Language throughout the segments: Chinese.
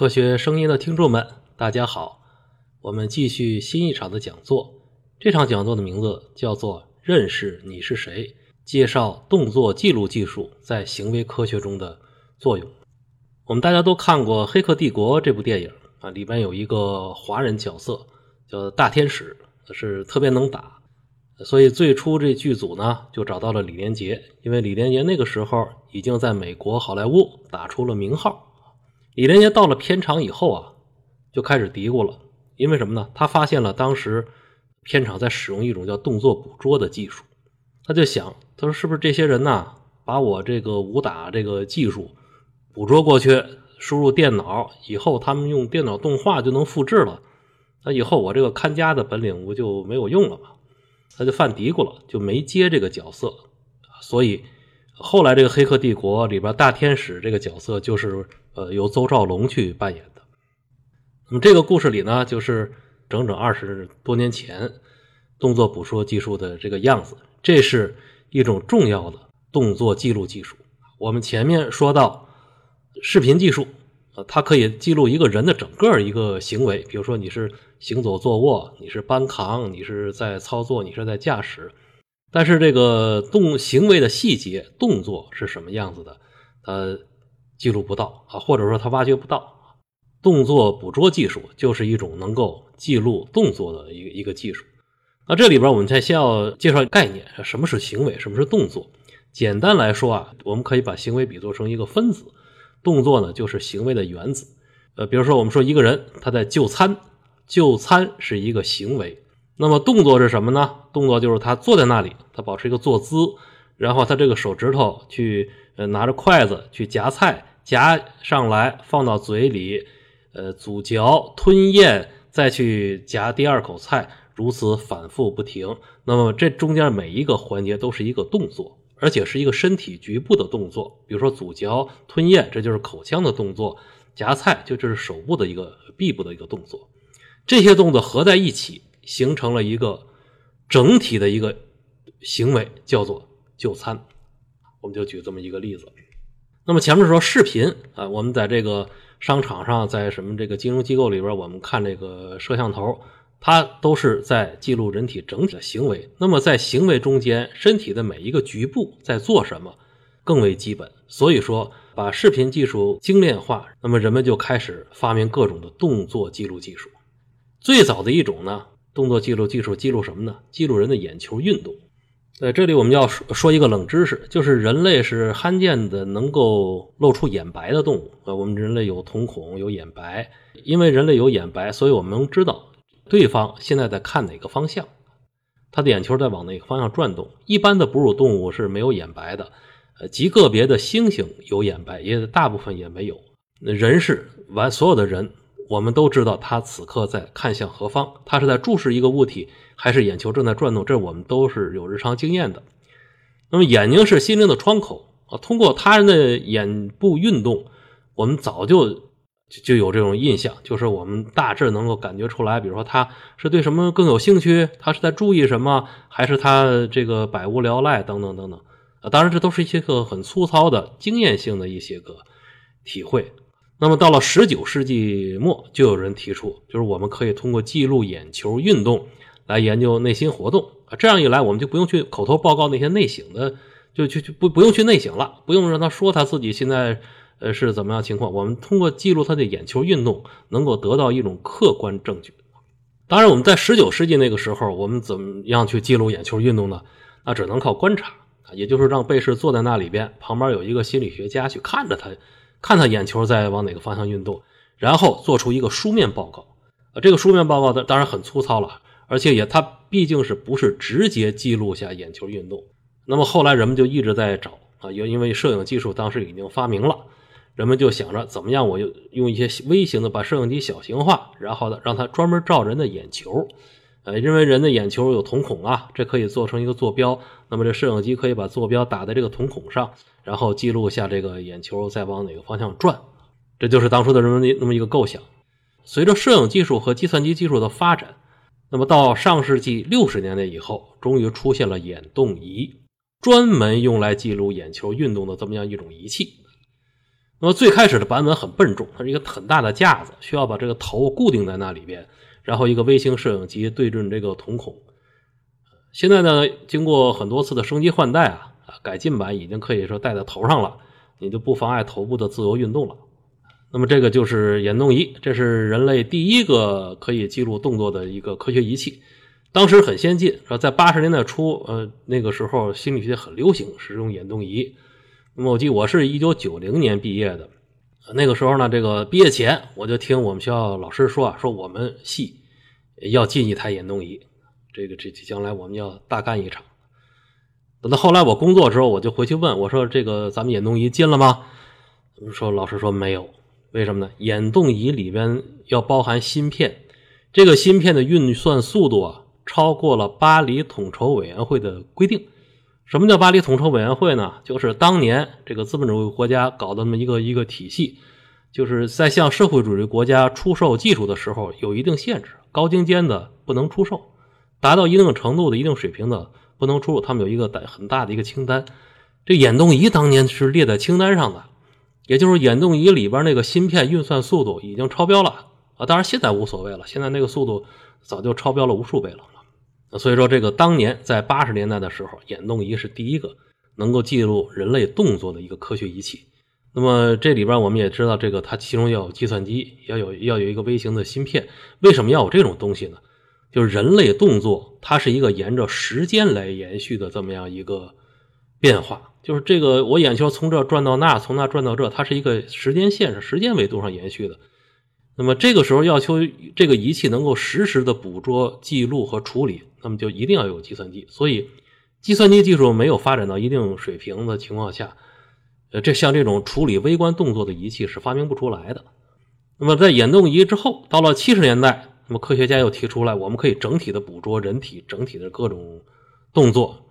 科学声音的听众们，大家好，我们继续新一场的讲座。这场讲座的名字叫做《认识你是谁》，介绍动作记录技术在行为科学中的作用。我们大家都看过《黑客帝国》这部电影啊，里边有一个华人角色叫大天使，是特别能打，所以最初这剧组呢就找到了李连杰，因为李连杰那个时候已经在美国好莱坞打出了名号。李连杰到了片场以后啊，就开始嘀咕了，因为什么呢？他发现了当时片场在使用一种叫动作捕捉的技术，他就想，他说是不是这些人呐，把我这个武打这个技术捕捉过去，输入电脑以后，他们用电脑动画就能复制了，那以后我这个看家的本领不就没有用了吗？他就犯嘀咕了，就没接这个角色，所以。后来这个《黑客帝国》里边大天使这个角色就是呃由邹兆龙去扮演的。那么这个故事里呢，就是整整二十多年前动作捕捉技术的这个样子。这是一种重要的动作记录技术。我们前面说到视频技术，呃，它可以记录一个人的整个一个行为，比如说你是行走、坐卧，你是搬扛，你是在操作，你是在驾驶。但是这个动行为的细节、动作是什么样子的，他记录不到啊，或者说他挖掘不到。动作捕捉技术就是一种能够记录动作的一个一个技术。那这里边我们才先要介绍概念：什么是行为，什么是动作？简单来说啊，我们可以把行为比作成一个分子，动作呢就是行为的原子。呃，比如说我们说一个人他在就餐，就餐是一个行为。那么动作是什么呢？动作就是他坐在那里，他保持一个坐姿，然后他这个手指头去呃拿着筷子去夹菜，夹上来放到嘴里，呃咀嚼吞咽，再去夹第二口菜，如此反复不停。那么这中间每一个环节都是一个动作，而且是一个身体局部的动作。比如说咀嚼吞咽，这就是口腔的动作；夹菜就这是手部的一个臂部的一个动作。这些动作合在一起。形成了一个整体的一个行为，叫做就餐。我们就举这么一个例子。那么前面说视频啊，我们在这个商场上，在什么这个金融机构里边，我们看这个摄像头，它都是在记录人体整体的行为。那么在行为中间，身体的每一个局部在做什么，更为基本。所以说，把视频技术精炼化，那么人们就开始发明各种的动作记录技术。最早的一种呢。动作记录技术记录什么呢？记录人的眼球运动。在这里我们要说说一个冷知识，就是人类是罕见的能够露出眼白的动物。呃，我们人类有瞳孔，有眼白。因为人类有眼白，所以我们能知道对方现在在看哪个方向，他的眼球在往哪个方向转动。一般的哺乳动物是没有眼白的，呃，极个别的猩猩有眼白，也大部分也没有。人是完所有的人。我们都知道他此刻在看向何方，他是在注视一个物体，还是眼球正在转动？这我们都是有日常经验的。那么眼睛是心灵的窗口啊，通过他人的眼部运动，我们早就就有这种印象，就是我们大致能够感觉出来，比如说他是对什么更有兴趣，他是在注意什么，还是他这个百无聊赖等等等等啊。当然，这都是一些个很粗糙的经验性的一些个体会。那么到了十九世纪末，就有人提出，就是我们可以通过记录眼球运动来研究内心活动啊。这样一来，我们就不用去口头报告那些内省的，就就就不不用去内省了，不用让他说他自己现在呃是怎么样情况。我们通过记录他的眼球运动，能够得到一种客观证据。当然，我们在十九世纪那个时候，我们怎么样去记录眼球运动呢？那只能靠观察啊，也就是让被试坐在那里边，旁边有一个心理学家去看着他。看他眼球在往哪个方向运动，然后做出一个书面报告。啊，这个书面报告的当然很粗糙了，而且也它毕竟是不是直接记录下眼球运动。那么后来人们就一直在找啊，因因为摄影技术当时已经发明了，人们就想着怎么样，我就用一些微型的把摄影机小型化，然后呢让它专门照人的眼球。呃，因为人的眼球有瞳孔啊，这可以做成一个坐标。那么这摄影机可以把坐标打在这个瞳孔上，然后记录下这个眼球在往哪个方向转。这就是当初的人们那么一个构想。随着摄影技术和计算机技术的发展，那么到上世纪六十年代以后，终于出现了眼动仪，专门用来记录眼球运动的这么样一种仪器。那么最开始的版本很笨重，它是一个很大的架子，需要把这个头固定在那里边，然后一个微型摄影机对准这个瞳孔。现在呢，经过很多次的升级换代啊，改进版已经可以说戴在头上了，你就不妨碍头部的自由运动了。那么这个就是眼动仪，这是人类第一个可以记录动作的一个科学仪器，当时很先进。说在八十年代初，呃，那个时候心理学很流行使用眼动仪。那么我记我是一九九零年毕业的，那个时候呢，这个毕业前我就听我们学校老师说啊，说我们系要进一台眼动仪。这个这将来我们要大干一场。等到后来我工作之后，我就回去问我说：“这个咱们眼动仪进了吗？”说老师说没有，为什么呢？眼动仪里边要包含芯片，这个芯片的运算速度啊，超过了巴黎统筹委员会的规定。什么叫巴黎统筹委员会呢？就是当年这个资本主义国家搞的那么一个一个体系，就是在向社会主义国家出售技术的时候有一定限制，高精尖的不能出售。达到一定程度的一定水平的不能出入，他们有一个大很大的一个清单。这眼动仪当年是列在清单上的，也就是眼动仪里边那个芯片运算速度已经超标了啊。当然现在无所谓了，现在那个速度早就超标了无数倍了。所以说，这个当年在八十年代的时候，眼动仪是第一个能够记录人类动作的一个科学仪器。那么这里边我们也知道，这个它其中要有计算机，要有要有一个微型的芯片。为什么要有这种东西呢？就是人类动作，它是一个沿着时间来延续的这么样一个变化。就是这个，我眼球从这转到那，从那转到这，它是一个时间线，上时间维度上延续的。那么这个时候要求这个仪器能够实时的捕捉、记录和处理，那么就一定要有计算机。所以，计算机技术没有发展到一定水平的情况下，呃，这像这种处理微观动作的仪器是发明不出来的。那么在眼动仪之后，到了七十年代。那么科学家又提出来，我们可以整体的捕捉人体整体的各种动作，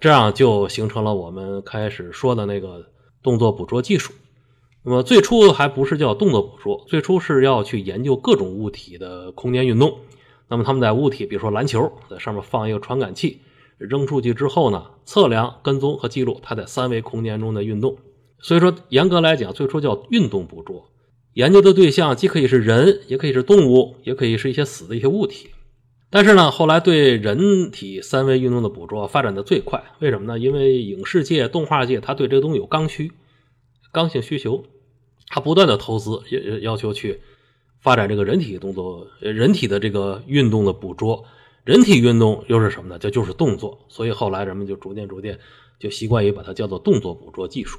这样就形成了我们开始说的那个动作捕捉技术。那么最初还不是叫动作捕捉，最初是要去研究各种物体的空间运动。那么他们在物体，比如说篮球，在上面放一个传感器，扔出去之后呢，测量、跟踪和记录它在三维空间中的运动。所以说，严格来讲，最初叫运动捕捉。研究的对象既可以是人，也可以是动物，也可以是一些死的一些物体。但是呢，后来对人体三维运动的捕捉发展的最快，为什么呢？因为影视界、动画界，它对这个东西有刚需、刚性需求，它不断的投资，要要求去发展这个人体动作、人体的这个运动的捕捉。人体运动又是什么呢？这就是动作。所以后来人们就逐渐逐渐就习惯于把它叫做动作捕捉技术。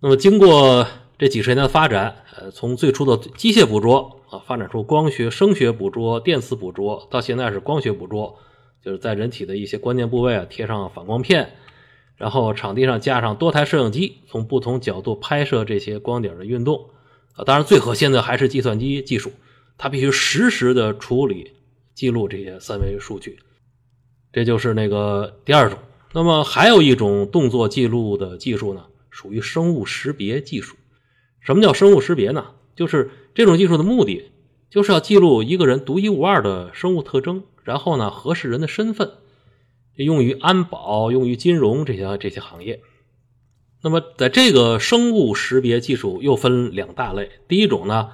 那么经过。这几十年的发展，呃，从最初的机械捕捉啊，发展出光学、声学捕捉、电磁捕捉，到现在是光学捕捉，就是在人体的一些关键部位啊贴上反光片，然后场地上架上多台摄影机，从不同角度拍摄这些光点的运动啊。当然，最核心的还是计算机技术，它必须实时的处理、记录这些三维数据。这就是那个第二种。那么还有一种动作记录的技术呢，属于生物识别技术。什么叫生物识别呢？就是这种技术的目的，就是要记录一个人独一无二的生物特征，然后呢核实人的身份，用于安保、用于金融这些这些行业。那么在这个生物识别技术又分两大类，第一种呢，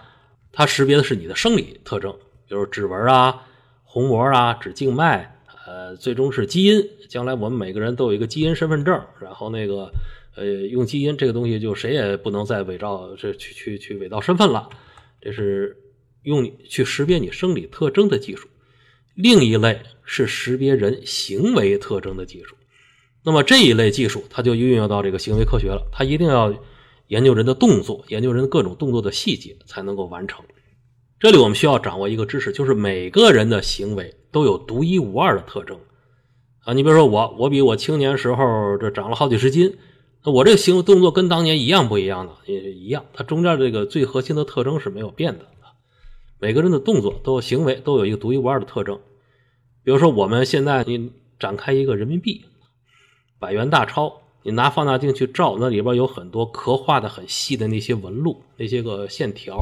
它识别的是你的生理特征，比如指纹啊、虹膜啊、指静脉，呃，最终是基因。将来我们每个人都有一个基因身份证，然后那个。呃，用基因这个东西，就谁也不能再伪造，这去去去伪造身份了。这是用去识别你生理特征的技术。另一类是识别人行为特征的技术。那么这一类技术，它就运用到这个行为科学了。它一定要研究人的动作，研究人各种动作的细节，才能够完成。这里我们需要掌握一个知识，就是每个人的行为都有独一无二的特征啊。你比如说我，我比我青年时候这长了好几十斤。那我这个行为动作跟当年一样不一样的？也一样，它中间这个最核心的特征是没有变的。每个人的动作都行为都有一个独一无二的特征。比如说，我们现在你展开一个人民币百元大钞，你拿放大镜去照，那里边有很多刻画的很细的那些纹路，那些个线条。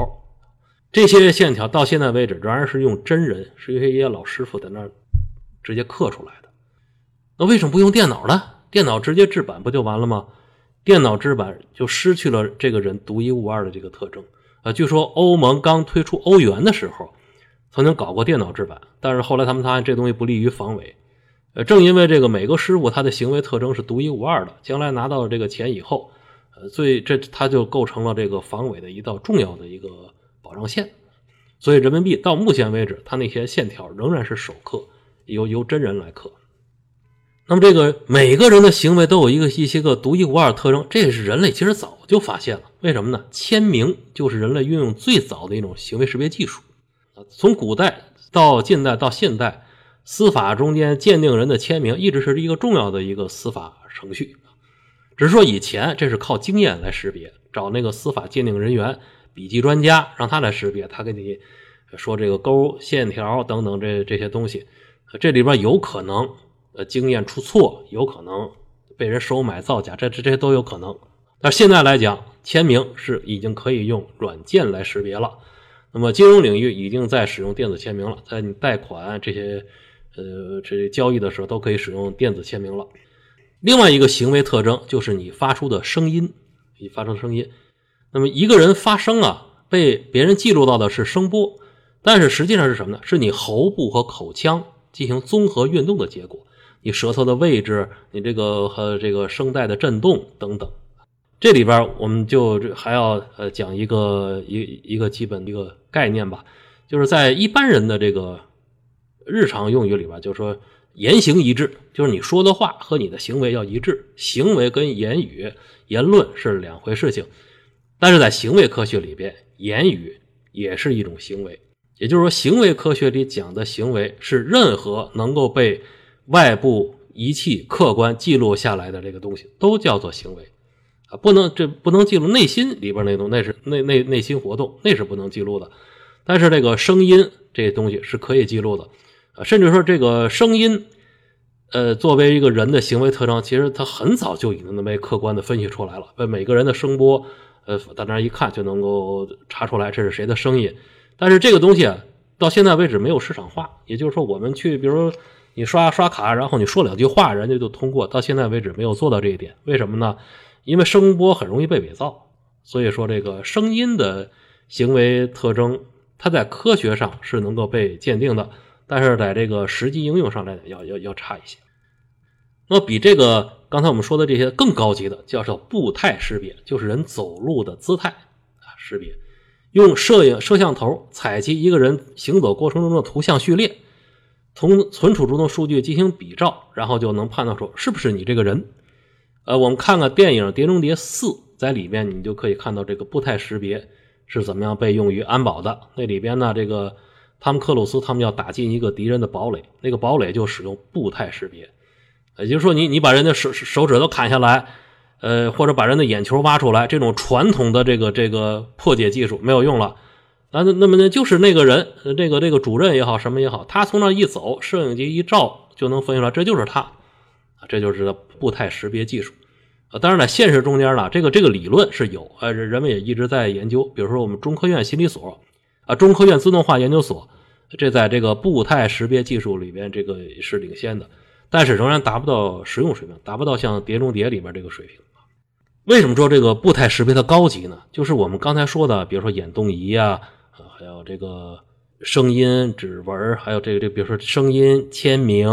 这些线条到现在为止仍然是用真人，是一些老师傅在那儿直接刻出来的。那为什么不用电脑呢？电脑直接制版不就完了吗？电脑制版就失去了这个人独一无二的这个特征。呃，据说欧盟刚推出欧元的时候，曾经搞过电脑制版，但是后来他们发现这东西不利于防伪。呃，正因为这个每个师傅他的行为特征是独一无二的，将来拿到了这个钱以后，呃，所以这他就构成了这个防伪的一道重要的一个保障线。所以人民币到目前为止，它那些线条仍然是手刻，由由真人来刻。那么这个每个人的行为都有一个一些个独一无二的特征，这也是人类其实早就发现了。为什么呢？签名就是人类运用最早的一种行为识别技术。从古代到近代到现代，司法中间鉴定人的签名一直是一个重要的一个司法程序。只是说以前这是靠经验来识别，找那个司法鉴定人员、笔记专家让他来识别，他给你说这个勾、线条等等这这些东西，这里边有可能。呃，经验出错，有可能被人收买造假，这这这些都有可能。但现在来讲，签名是已经可以用软件来识别了。那么金融领域已经在使用电子签名了，在你贷款这些呃这交易的时候都可以使用电子签名了。另外一个行为特征就是你发出的声音，你发出的声音。那么一个人发声啊，被别人记录到的是声波，但是实际上是什么呢？是你喉部和口腔进行综合运动的结果。你舌头的位置，你这个和这个声带的震动等等，这里边我们就还要呃讲一个一一个基本一个概念吧，就是在一般人的这个日常用语里边，就是说言行一致，就是你说的话和你的行为要一致，行为跟言语言论是两回事情，但是在行为科学里边，言语也是一种行为，也就是说，行为科学里讲的行为是任何能够被外部仪器客观记录下来的这个东西都叫做行为，啊，不能这不能记录内心里边那东，那是内内内心活动，那是不能记录的。但是这个声音这东西是可以记录的，啊，甚至说这个声音，呃，作为一个人的行为特征，其实它很早就已经能被客观的分析出来了。每个人的声波，呃，到那一看就能够查出来这是谁的声音。但是这个东西，到现在为止没有市场化，也就是说，我们去比如。你刷刷卡，然后你说两句话，人家就通过。到现在为止没有做到这一点，为什么呢？因为声波很容易被伪造，所以说这个声音的行为特征，它在科学上是能够被鉴定的，但是在这个实际应用上来讲，要要要差一些。那比这个刚才我们说的这些更高级的，叫做步态识别，就是人走路的姿态啊识别，用摄影摄像头采集一个人行走过程中的图像序列。从存储中的数据进行比照，然后就能判断出是不是你这个人。呃，我们看看电影《碟中谍四》在里边，你就可以看到这个步态识别是怎么样被用于安保的。那里边呢，这个汤姆克鲁斯他们要打进一个敌人的堡垒，那个堡垒就使用步态识别。也就是说，你你把人的手手指头砍下来，呃，或者把人的眼球挖出来，这种传统的这个这个破解技术没有用了。啊，那那么呢，就是那个人，这个这个主任也好，什么也好，他从那一走，摄影机一照，就能分析出来，这就是他，啊，这就是步态识别技术。啊，当然在现实中间呢，这个这个理论是有，呃，人们也一直在研究，比如说我们中科院心理所，啊，中科院自动化研究所，这在这个步态识别技术里边，这个是领先的，但是仍然达不到实用水平，达不到像《碟中谍》里边这个水平。为什么说这个步态识别它高级呢？就是我们刚才说的，比如说眼动仪啊。还有这个声音、指纹，还有这个这，比如说声音、签名，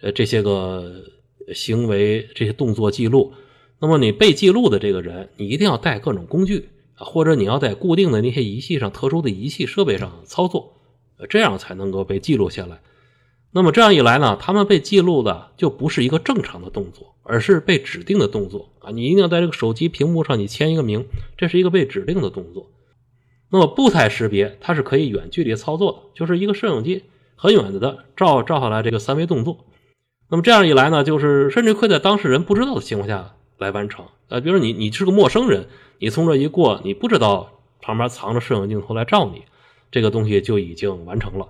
呃，这些个行为、这些动作记录。那么你被记录的这个人，你一定要带各种工具啊，或者你要在固定的那些仪器上、特殊的仪器设备上操作，这样才能够被记录下来。那么这样一来呢，他们被记录的就不是一个正常的动作，而是被指定的动作啊。你一定要在这个手机屏幕上你签一个名，这是一个被指定的动作。那么步态识别它是可以远距离操作的，就是一个摄影机很远的照照下来这个三维动作。那么这样一来呢，就是甚至可以在当事人不知道的情况下来完成。呃，比如说你你是个陌生人，你从这一过，你不知道旁边藏着摄影镜头来照你，这个东西就已经完成了。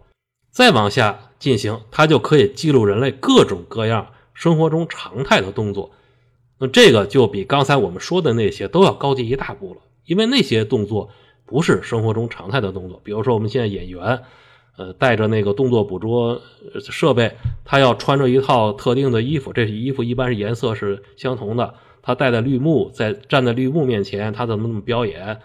再往下进行，它就可以记录人类各种各样生活中常态的动作。那这个就比刚才我们说的那些都要高级一大步了，因为那些动作。不是生活中常态的动作，比如说我们现在演员，呃，带着那个动作捕捉设备，他要穿着一套特定的衣服，这衣服一般是颜色是相同的，他戴的绿幕，在站在绿幕面前，他怎么怎么表演，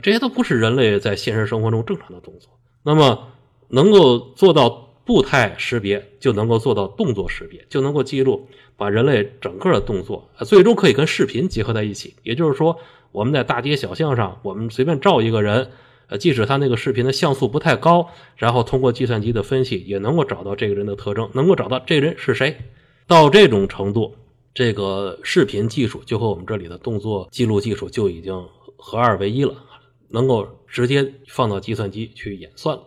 这些都不是人类在现实生活中正常的动作。那么，能够做到步态识别，就能够做到动作识别，就能够记录把人类整个的动作，最终可以跟视频结合在一起。也就是说，我们在大街小巷上，我们随便照一个人。呃，即使他那个视频的像素不太高，然后通过计算机的分析，也能够找到这个人的特征，能够找到这人是谁。到这种程度，这个视频技术就和我们这里的动作记录技术就已经合二为一了，能够直接放到计算机去演算了。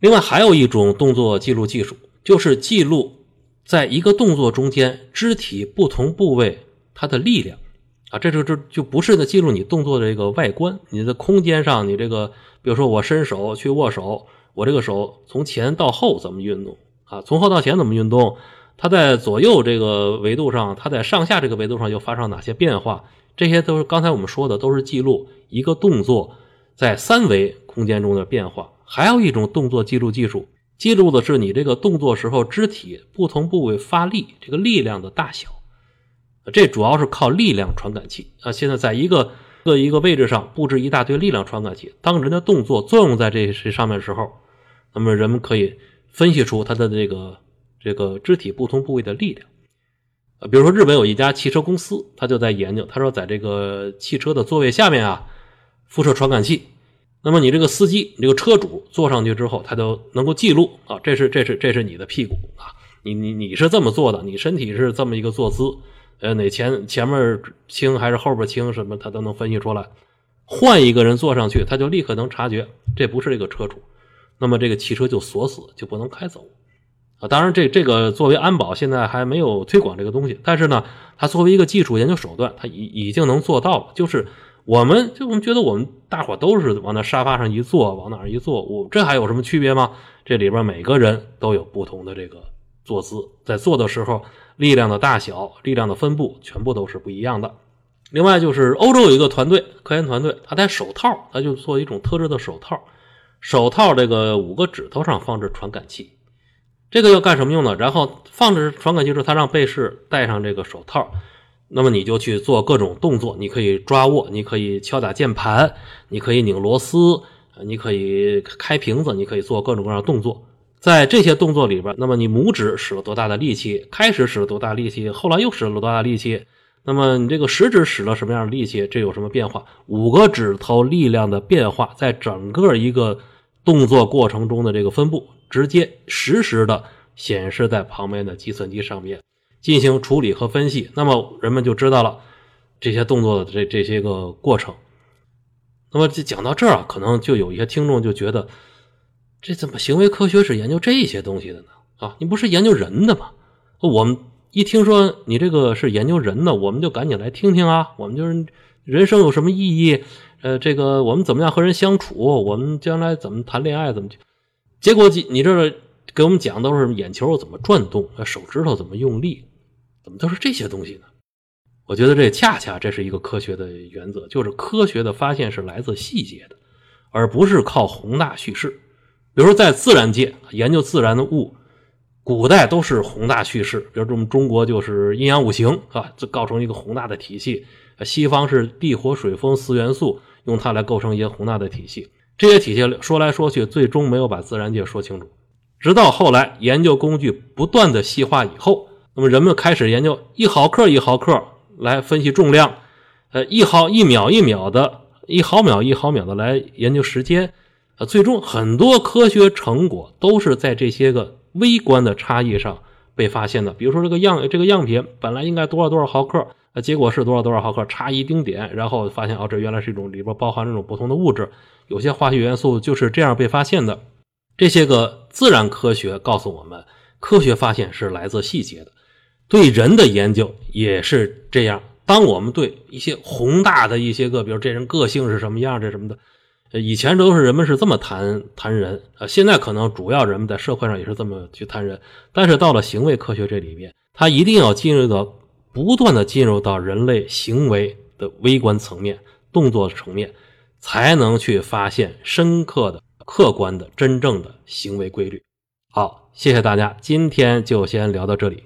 另外，还有一种动作记录技术，就是记录在一个动作中间肢体不同部位它的力量。啊，这就这就不是在记录你动作的这个外观，你的空间上，你这个，比如说我伸手去握手，我这个手从前到后怎么运动啊？从后到前怎么运动？它在左右这个维度上，它在上下这个维度上又发生哪些变化？这些都是刚才我们说的，都是记录一个动作在三维空间中的变化。还有一种动作记录技术，记录的是你这个动作时候肢体不同部位发力这个力量的大小。这主要是靠力量传感器啊！现在在一个个一个位置上布置一大堆力量传感器，当人的动作作用在这这上面的时候，那么人们可以分析出他的这个这个肢体不同部位的力量啊。比如说，日本有一家汽车公司，他就在研究，他说在这个汽车的座位下面啊，辐射传感器。那么你这个司机，你这个车主坐上去之后，他就能够记录啊，这是这是这是你的屁股啊，你你你是这么坐的，你身体是这么一个坐姿。呃，哪前前面轻还是后边轻，什么他都能分析出来。换一个人坐上去，他就立刻能察觉这不是这个车主，那么这个汽车就锁死，就不能开走。啊，当然这这个作为安保现在还没有推广这个东西，但是呢，它作为一个技术研究手段，它已已经能做到了。就是我们就我们觉得我们大伙都是往那沙发上一坐，往哪儿一坐，我这还有什么区别吗？这里边每个人都有不同的这个坐姿，在做的时候。力量的大小、力量的分布，全部都是不一样的。另外，就是欧洲有一个团队，科研团队，他戴手套，他就做一种特制的手套。手套这个五个指头上放置传感器，这个要干什么用呢？然后放置传感器之后，他让被试戴上这个手套，那么你就去做各种动作，你可以抓握，你可以敲打键盘，你可以拧螺丝，你可以开瓶子，你可以做各种各样的动作。在这些动作里边，那么你拇指使了多大的力气？开始使了多大力气？后来又使了多大力气？那么你这个食指使了什么样的力气？这有什么变化？五个指头力量的变化，在整个一个动作过程中的这个分布，直接实时的显示在旁边的计算机上面进行处理和分析。那么人们就知道了这些动作的这这些个过程。那么就讲到这儿啊，可能就有一些听众就觉得。这怎么行为科学是研究这些东西的呢？啊，你不是研究人的吗？我们一听说你这个是研究人的，我们就赶紧来听听啊。我们就是人生有什么意义？呃，这个我们怎么样和人相处？我们将来怎么谈恋爱？怎么？结果你这给我们讲都是眼球怎么转动，手指头怎么用力，怎么都是这些东西呢？我觉得这恰恰这是一个科学的原则，就是科学的发现是来自细节的，而不是靠宏大叙事。比如说，在自然界研究自然的物，古代都是宏大叙事。比如说我们中国就是阴阳五行啊，就构成一个宏大的体系。西方是地火水风四元素，用它来构成一些宏大的体系。这些体系说来说去，最终没有把自然界说清楚。直到后来研究工具不断的细化以后，那么人们开始研究一毫克一毫克来分析重量，呃，一毫一秒一秒的，一毫秒一毫秒的来研究时间。最终很多科学成果都是在这些个微观的差异上被发现的。比如说，这个样这个样品本来应该多少多少毫克，啊，结果是多少多少毫克，差一丁点，然后发现哦，这原来是一种里边包含这种不同的物质，有些化学元素就是这样被发现的。这些个自然科学告诉我们，科学发现是来自细节的。对人的研究也是这样。当我们对一些宏大的一些个，比如这人个性是什么样，这什么的。以前都是人们是这么谈谈人啊，现在可能主要人们在社会上也是这么去谈人，但是到了行为科学这里面，它一定要进入到不断的进入到人类行为的微观层面、动作层面，才能去发现深刻的、客观的、真正的行为规律。好，谢谢大家，今天就先聊到这里。